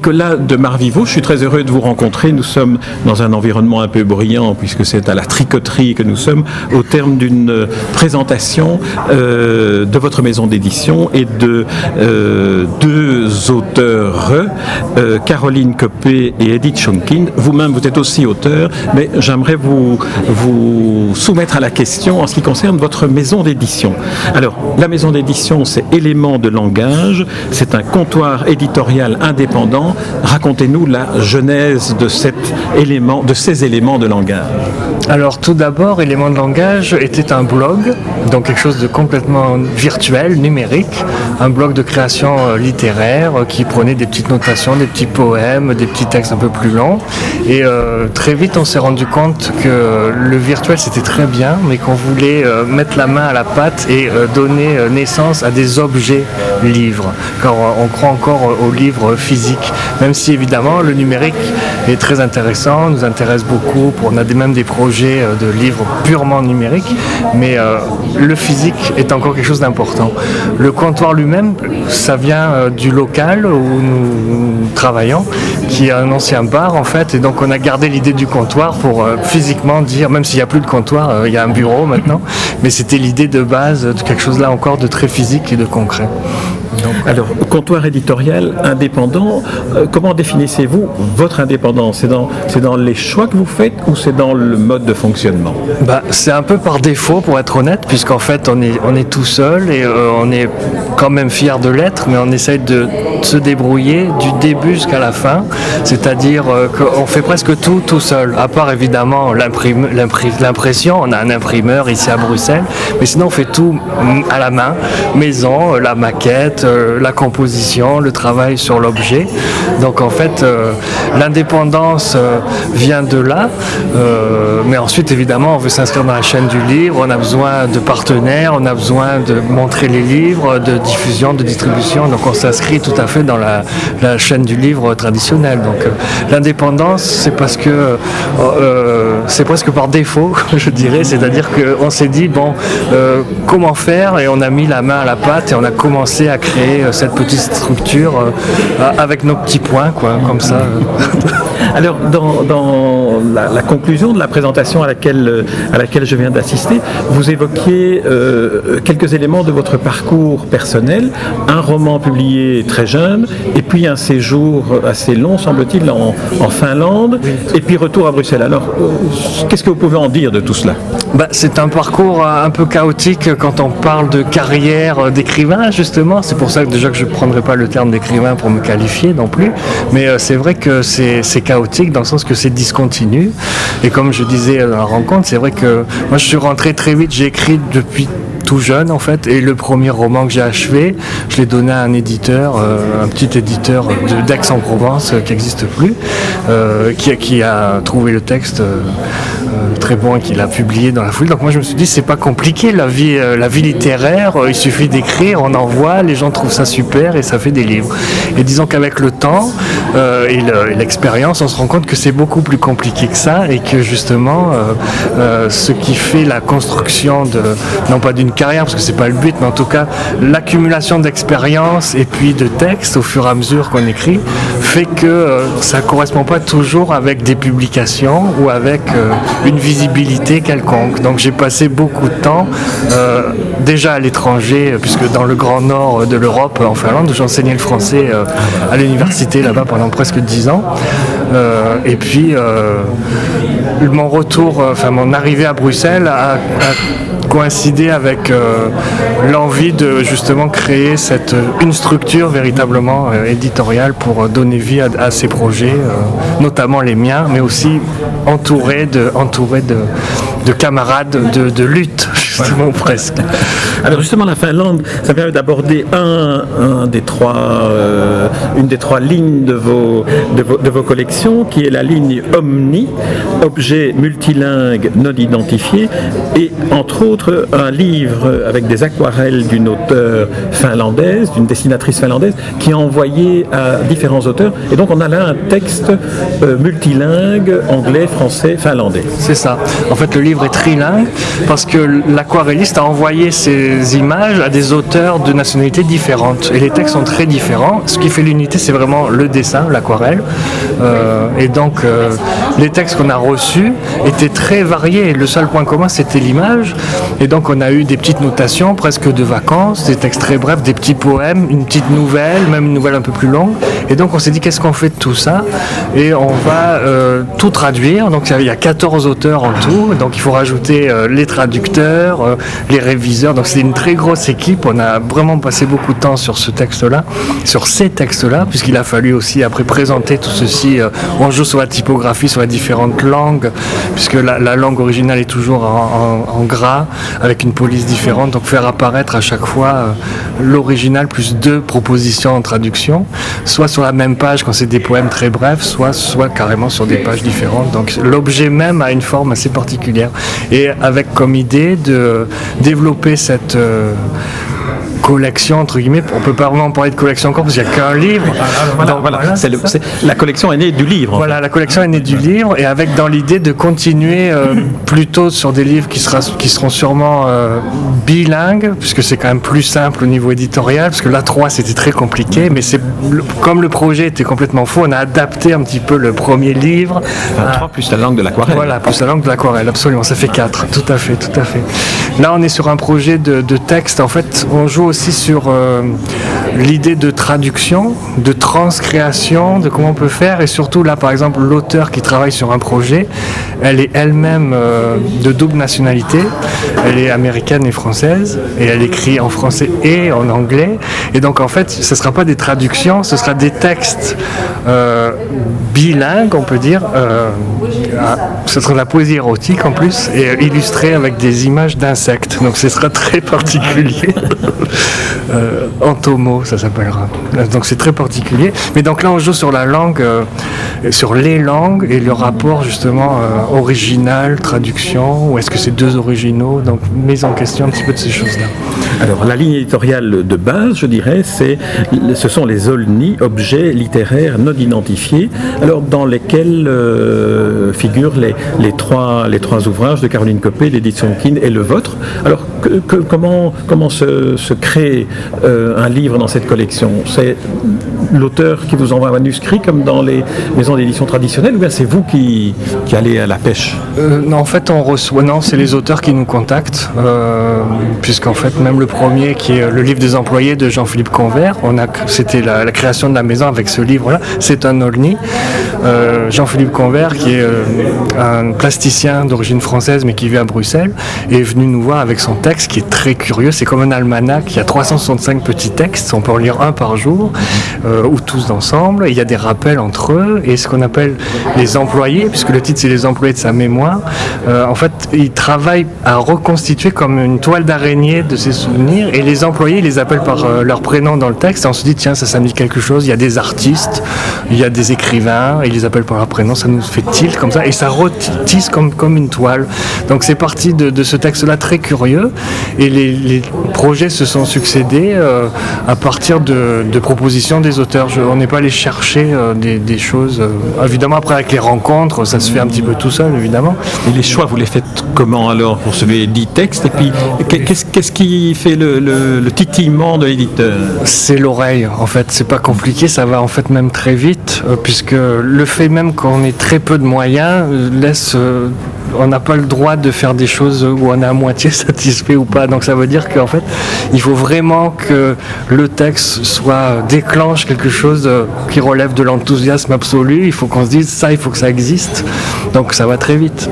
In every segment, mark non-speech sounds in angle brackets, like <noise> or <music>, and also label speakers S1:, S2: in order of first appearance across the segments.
S1: Nicolas de Marviveau, je suis très heureux de vous rencontrer. Nous sommes dans un environnement un peu brillant puisque c'est à la tricoterie que nous sommes au terme d'une euh, présentation euh, de votre maison d'édition et de euh, deux auteurs, Caroline Copé et Edith Schonkin. Vous-même, vous êtes aussi auteur, mais j'aimerais vous, soumettre à la question en ce qui concerne votre maison d'édition. Alors, la maison d'édition, c'est Éléments de langage, c'est un comptoir éditorial indépendant. Racontez-nous la genèse de, cet élément, de ces éléments de langage.
S2: Alors tout d'abord, Éléments de langage était un blog, donc quelque chose de complètement virtuel, numérique, un blog de création euh, littéraire euh, qui prenait des petites notations, des petits poèmes, des petits textes un peu plus longs. Et euh, très vite, on s'est rendu compte que le virtuel c'était très bien, mais qu'on voulait mettre la main à la pâte et donner naissance à des objets livres, car on croit encore aux livres physiques, même si évidemment le numérique est très intéressant, nous intéresse beaucoup. On a même des projets euh, de livres purement numériques, mais euh, le physique est encore quelque chose d'important. Le comptoir lui-même, ça vient euh, du local où nous travaillons, qui est un ancien bar en fait, et donc on a gardé l'idée du comptoir pour physiquement dire, même s'il n'y a plus de comptoir, il y a un bureau maintenant, mais c'était l'idée de base de quelque chose là encore de très physique et de concret.
S1: Alors, comptoir éditorial indépendant, euh, comment définissez-vous votre indépendance? C'est dans, les choix que vous faites ou c'est dans le mode de fonctionnement?
S2: Bah, c'est un peu par défaut pour être honnête, puisqu'en fait on est, on est tout seul et euh, on est quand même fier de l'être, mais on essaye de se débrouiller du début jusqu'à la fin, c'est-à-dire euh, qu'on fait presque tout tout seul, à part évidemment l'impression, on a un imprimeur ici à Bruxelles, mais sinon on fait tout à la main, maison, euh, la maquette, euh, la composition, le travail sur l'objet. Donc en fait l'indépendance vient de là, mais ensuite évidemment on veut s'inscrire dans la chaîne du livre, on a besoin de partenaires, on a besoin de montrer les livres, de diffusion, de distribution, donc on s'inscrit tout à fait dans la, chaîne du livre traditionnel. Donc euh, l'indépendance c'est parce que euh, euh, c'est presque par défaut, <laughs> je dirais, c'est-à-dire qu'on s'est dit bon comment faire? Et on a mis la main à la pâte et on a commencé à créer cette petite structure avec nos petits points quoi, comme ça. <laughs>
S1: Alors, dans, la, conclusion de la présentation à laquelle, euh, à laquelle je viens d'assister, vous évoquiez euh, quelques éléments de votre parcours personnel, un roman publié très jeune, et puis un séjour assez long, semble-t-il, en, Finlande, et puis retour à Bruxelles. Alors, euh, qu'est-ce que vous pouvez en dire de tout cela?
S2: Bah, c'est un parcours un peu chaotique quand on parle de carrière d'écrivain, justement. C'est pour ça que déjà que je ne prendrai pas le terme d'écrivain pour me qualifier non plus. Mais c'est vrai que c'est c'est dans le sens que c'est discontinu. Et comme je disais dans la rencontre, c'est vrai que moi je suis rentré très vite, j'ai écrit depuis tout jeune en fait et le premier roman que j'ai achevé je l'ai donné à un éditeur euh, un petit éditeur d'Aix-en-Provence euh, qui n'existe plus euh, qui, a- trouvé le texte très bon et qui l'a publié dans la foule. Donc moi je me suis dit c'est pas compliqué la vie euh, la vie littéraire euh, il suffit d'écrire on envoie les gens trouvent ça super et ça fait des livres. Et disons qu'avec le temps euh, et le- et l'expérience on se rend compte que c'est beaucoup plus compliqué que ça et que justement euh, euh, ce qui fait la construction de non pas d'une carrière parce que c'est pas le but mais en tout cas l'accumulation d'expérience et puis de textes au fur et à mesure qu'on écrit fait que euh, ça correspond pas toujours avec des publications ou avec euh, une visibilité quelconque. Donc j'ai passé beaucoup de temps euh, déjà à l'étranger euh, puisque dans le grand nord de l'Europe en Finlande j'enseignais le français euh, à l'université là-bas pendant presque 10 ans. Et puis mon retour, enfin mon arrivée à Bruxelles a coïncidé avec euh, l'envie de justement créer cette, une structure véritablement euh, éditoriale pour euh, donner vie à, ces projets, euh, notamment les miens, mais aussi entouré de camarades de, de lutte effectivement, presque. <laughs>
S1: Alors justement, la Finlande, ça permet d'aborder un, un des trois, euh, une des trois lignes de vos, de, vos, de vos collections, qui est la ligne Omni, objet multilingue non identifié, et entre autres un livre avec des aquarelles d'une auteure finlandaise, d'une dessinatrice finlandaise, qui a envoyé à différents auteurs. Et donc on a là un texte euh, multilingue, anglais, français, finlandais.
S2: C'est ça. En fait, le livre est trilingue parce que l'aquarelliste a envoyé ses images à des auteurs de nationalités différentes. Et les textes sont très différents. Ce qui fait l'unité, c'est vraiment le dessin, l'aquarelle. Euh, et donc, euh, les textes qu'on a reçus étaient très variés. Le seul point commun, c'était l'image. Et donc, on a eu des petites notations, presque de vacances, des textes très brefs, des petits poèmes, une petite nouvelle, même une nouvelle un peu plus longue. Et donc, on s'est dit, qu'est-ce qu'on fait de tout ça? Et on va euh, tout traduire. Donc, il y a 14 auteurs en tout. Donc, il faut rajouter les traducteurs, euh, les réviseurs. Donc, c'est une très grosse équipe. On a vraiment passé beaucoup de temps sur ce texte-là, sur ces textes-là, puisqu'il a fallu aussi après présenter tout ceci. euh, on joue sur la typographie, sur les différentes langues, puisque la, la langue originale est toujours en, en- en gras, avec une police différente. Donc, faire apparaître à chaque fois euh, l'original plus deux propositions en traduction, soit sur la même page quand c'est des poèmes très brefs, soit, soit carrément sur des pages différentes. Donc l'objet même a une forme assez particulière. Et avec comme idée de développer cette euh, collection, entre guillemets, on peut pas vraiment parler de collection encore parce qu'il n'y a qu'un livre.
S1: Voilà,
S2: Donc,
S1: voilà.
S2: voilà,
S1: C'est le-
S2: c'est ça.
S1: c'est- la collection est née du livre. en
S2: Voilà, la collection est née du livre et avec dans l'idée de continuer euh, <laughs> plutôt sur des livres qui, sera, qui seront sûrement euh, bilingues, puisque c'est quand même plus simple au niveau éditorial, parce que la 3 c'était très compliqué, mais c'est comme le projet était complètement faux, on a adapté un petit peu le premier livre.
S1: Enfin,
S2: à-
S1: trois plus la langue de l'aquarelle.
S2: voilà, plus la langue de l'aquarelle, absolument, ça fait 4, tout à fait, tout à fait. Là, on est sur un projet de, de texte, en fait, on joue aussi sur euh, l'idée de traduction, de transcréation, de comment on peut faire, et surtout là, par exemple, l'auteur qui travaille sur un projet, elle est elle-même euh, de double nationalité, elle est américaine et française, et elle écrit en français et en anglais, et donc en fait, ce ne sera pas des traductions, ce sera des textes euh, bilingues, on peut dire, euh, ce sera de la poésie érotique en plus, et illustrée avec des images d'insectes. Donc ce sera très particulier. <laughs> Antomo, ça s'appellera. Donc c'est très particulier. Mais donc là, on joue sur la langue, euh, sur les langues et le rapport justement euh, original, traduction, ou est-ce que c'est deux originaux? Donc mise en question un petit peu de ces choses-là.
S1: Alors, la ligne éditoriale de base, je dirais, c'est, ce sont les OLNI, objets littéraires non identifiés, alors dans lesquels euh, figurent les, les, trois, les trois ouvrages de Caroline Copé, l'édition Kin et le vôtre. Alors, comment, comment se, se crée un livre dans cette collection C'est l'auteur qui vous envoie un manuscrit, comme dans les maisons d'édition traditionnelles, ou bien c'est vous qui, allez à la pêche?
S2: Euh, non, en fait, on reçoit. Non, c'est les auteurs qui nous contactent, euh, puisqu'en fait, même le premier, qui est le livre des employés de Jean-Philippe Convert, c'était la, création de la maison avec ce livre-là. C'est un Olni. Euh, Jean-Philippe Convert, qui est un plasticien d'origine française, mais qui vit à Bruxelles, est venu nous voir avec son texte, qui est très curieux. C'est comme un almanach. Il y a 365 petits textes. On peut en lire un par jour, euh, ou tous ensemble. Il y a des rappels entre eux, et ce qu'on appelle les employés, puisque le titre c'est les employés de sa mémoire. Euh, en fait, il travaille à reconstituer comme une toile d'araignée de ses souvenirs, et les employés, ils les appellent par euh, leur prénom dans le texte. Et on se dit tiens, ça, ça me dit quelque chose. Il y a des artistes, il y a des écrivains, ils les appellent par leur prénom. Ça nous fait tilt comme ça, et ça retisse comme comme une toile. Donc c'est parti de, ce texte-là très curieux, et les, projets se sont succédés à partir de, de propositions des auteurs. Je- on n'est pas allé chercher euh, des, des choses. euh, évidemment, après avec les rencontres, ça se fait un petit peu tout seul, évidemment.
S1: Et les choix, vous les faites comment alors Vous recevez 10 textes, et puis qu'est- qu'est-ce qui fait le, le- le titillement de l'éditeur?
S2: C'est l'oreille, en fait, c'est pas compliqué, ça va en fait même très vite, euh, puisque le fait même qu'on ait très peu de moyens laisse, on n'a pas le droit de faire des choses où on est à moitié <laughs> satisfait ou pas. Donc ça veut dire qu'en fait, il faut vraiment que le texte soit déclenche quelque chose euh, qui relève de l'enthousiasme absolu. Il faut qu'on se dise ça, il faut que ça existe. Donc ça va très vite.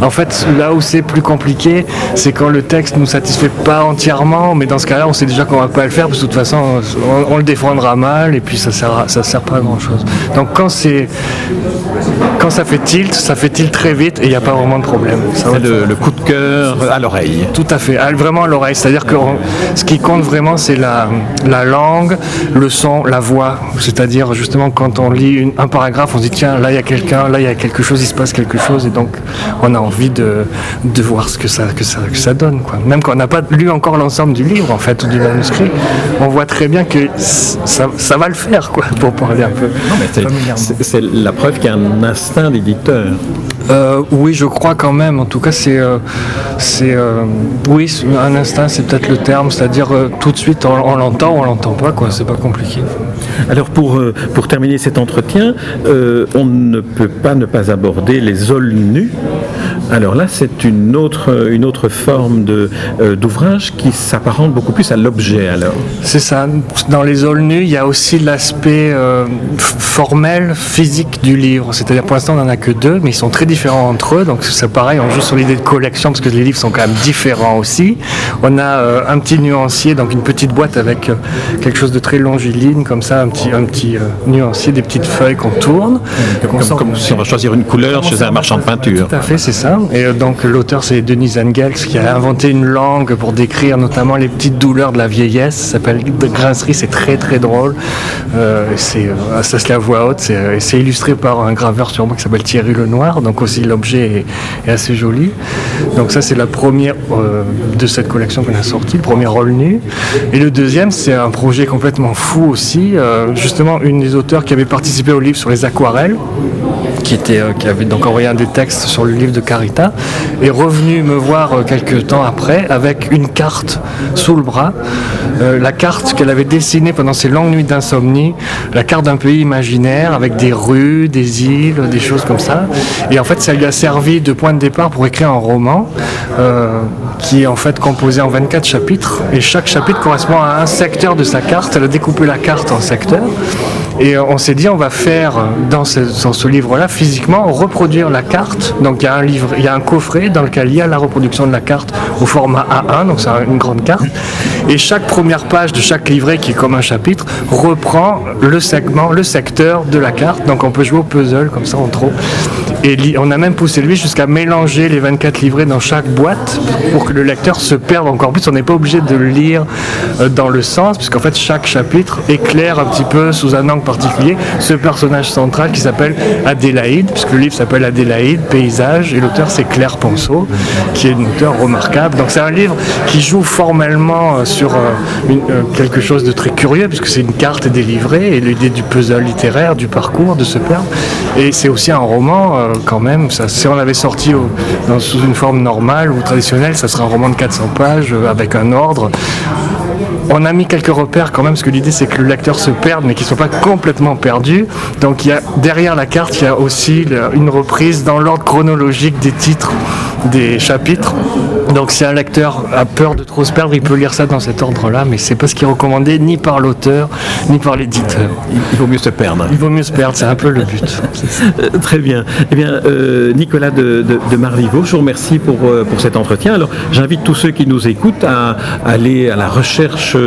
S2: En fait, là où c'est plus compliqué, c'est quand le texte nous satisfait pas entièrement, mais dans ce cas-là, on sait déjà qu'on va pas le faire, parce que de toute façon, on, le défendra mal, et puis ça sert, ça sert pas à grand-chose. Donc quand c'est, quand ça fait tilt, ça fait tilt très vite, et il n'y a pas vraiment de problème. Ça va
S1: C'est le, le coup de cœur à l'oreille.
S2: Tout à fait, à- vraiment à l'oreille. C'est-à-dire que on- ce qui compte vraiment, c'est la, la langue, le son, la voix. C'est-à-dire justement quand on lit une- un paragraphe, on se dit tiens, là il y a quelqu'un, là il y a quelque chose, il se passe quelque chose, et donc on a envie de, de voir ce que ça, que ça, que ça donne. Quoi. Même quand on n'a pas lu encore l'ensemble du livre, en fait, ou du manuscrit, on voit très bien que ça, ça va le faire, quoi, pour parler un peu.
S1: C'est- la preuve qu'il y d'éditeur.
S2: Euh, oui, je crois quand même. En tout cas, c'est, euh, c'est, euh, oui, un instinct, c'est peut-être le terme. C'est-à-dire tout de suite, on, l'entend on l'entend pas, quoi. C'est pas compliqué.
S1: Alors pour, pour terminer cet entretien, on ne peut pas ne pas aborder les aulnus. Alors là, c'est une autre, une autre forme de, euh, d'ouvrage qui s'apparente beaucoup plus à l'objet alors.
S2: C'est ça. Dans les aulnes nues, il y a aussi l'aspect euh, formel, physique du livre. C'est-à-dire, pour l'instant, on n'en a que deux, mais ils sont très différents entre eux. Donc, c'est pareil, on joue sur l'idée de collection parce que les livres sont quand même différents aussi. On a euh, un petit nuancier, donc une petite boîte avec euh, quelque chose de très longiligne, comme ça, un petit, un petit euh, nuancier, des petites feuilles qu'on tourne.
S1: Comme,
S2: sort-
S1: comme si on va choisir une couleur chez un marchand de peinture.
S2: tout à fait, c'est ça. Et euh, donc l'auteur c'est Denis Engels qui a inventé une langue pour décrire notamment les petites douleurs de la vieillesse. Ça s'appelle grincerie, c'est très très drôle. Euh, euh, ça se à voix haute. C'est, illustré par un graveur sur moi qui s'appelle Thierry Lenoir. Donc aussi l'objet est, assez joli. Donc ça c'est la première de cette collection qu'on a sortie, le premier rôle nu. Et le deuxième c'est un projet complètement fou aussi. Justement une des auteurs qui avait participé au livre sur les aquarelles euh, qui avait donc envoyé un des textes sur le livre de Carita, est revenu me voir euh, quelques temps après avec une carte sous le bras, Euh, la carte qu'elle avait dessinée pendant ses longues nuits d'insomnie, la carte d'un pays imaginaire avec des rues, des îles, des choses comme ça. Et en fait, ça lui a servi de point de départ pour écrire un roman qui est en fait composé en 24 chapitres et chaque chapitre correspond à un secteur de sa carte. Elle a découpé la carte en secteurs. Et euh, on s'est dit, on va faire euh, dans ce, livre-là, physiquement, reproduire la carte. Donc il y a un coffret dans lequel il y a la reproduction de la carte au format A1, donc c'est une grande carte. Et chaque première page de chaque livret, qui est comme un chapitre, reprend le segment, le secteur de la carte. Donc on peut jouer au puzzle comme ça en trop. Et on a même poussé lui jusqu'à mélanger les 24 livrets dans chaque boîte pour que le lecteur se perde encore plus. On n'est pas obligé de lire euh, dans le sens, puisqu'en fait chaque chapitre éclaire un petit peu sous un angle particulier ce personnage central qui s'appelle Adélaïde, puisque le livre s'appelle Adélaïde, paysage, et l'auteur c'est Claire Ponceau, qui est une auteure remarquable. Donc c'est un livre qui joue formellement euh, sur euh, euh, quelque chose de très curieux, puisque c'est une carte livrets, et l'idée du puzzle littéraire, du parcours, de se perdre. Et c'est aussi un roman quand même. Si on l'avait sorti sous une forme normale ou traditionnelle, ça serait un roman de 400 pages avec un ordre. On a mis quelques repères quand même, parce que l'idée c'est que le lecteur se perde, mais qu'il ne soit pas complètement perdu. Donc il y a, derrière la carte, il y a aussi une reprise dans l'ordre chronologique des titres des chapitres. Donc si un lecteur a peur de trop se perdre, il peut lire ça dans cet ordre-là, mais c'est pas ce qui est recommandé ni par l'auteur, ni par l'éditeur.
S1: Il, il vaut mieux se perdre.
S2: Il vaut mieux se perdre, c'est un peu le but. <laughs>
S1: Euh, Très bien. Eh bien, euh, Nicolas de, de, de Marvivo, je vous remercie pour, euh, pour cet entretien. Alors, j'invite tous ceux qui nous écoutent à aller à la recherche euh,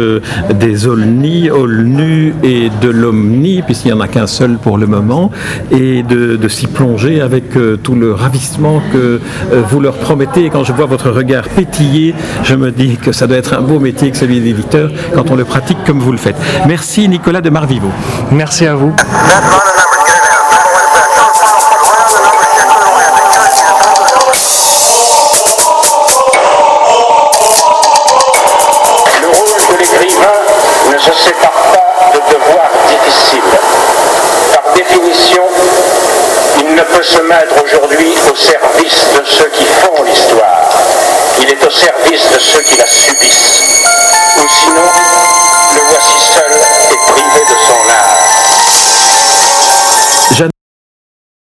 S1: des Olni, Olnu et de l'Omni, puisqu'il n'y en a qu'un seul pour le moment, et de, de s'y plonger avec euh, tout le ravissement que euh, vous leur promettez. Et quand je vois votre regard pétiller, je me dis que ça doit être un beau métier que celui d'éditeur quand on le pratique comme vous le faites. Merci Nicolas de Marvivo.
S2: Merci à vous.
S3: c'est par part
S4: le devoir. Par définition, il ne peut se mettre aujourd'hui au service de ceux qui font l'histoire. Il est au service de ceux qui la subissent. Ou sinon, le voici seul et privé de son art.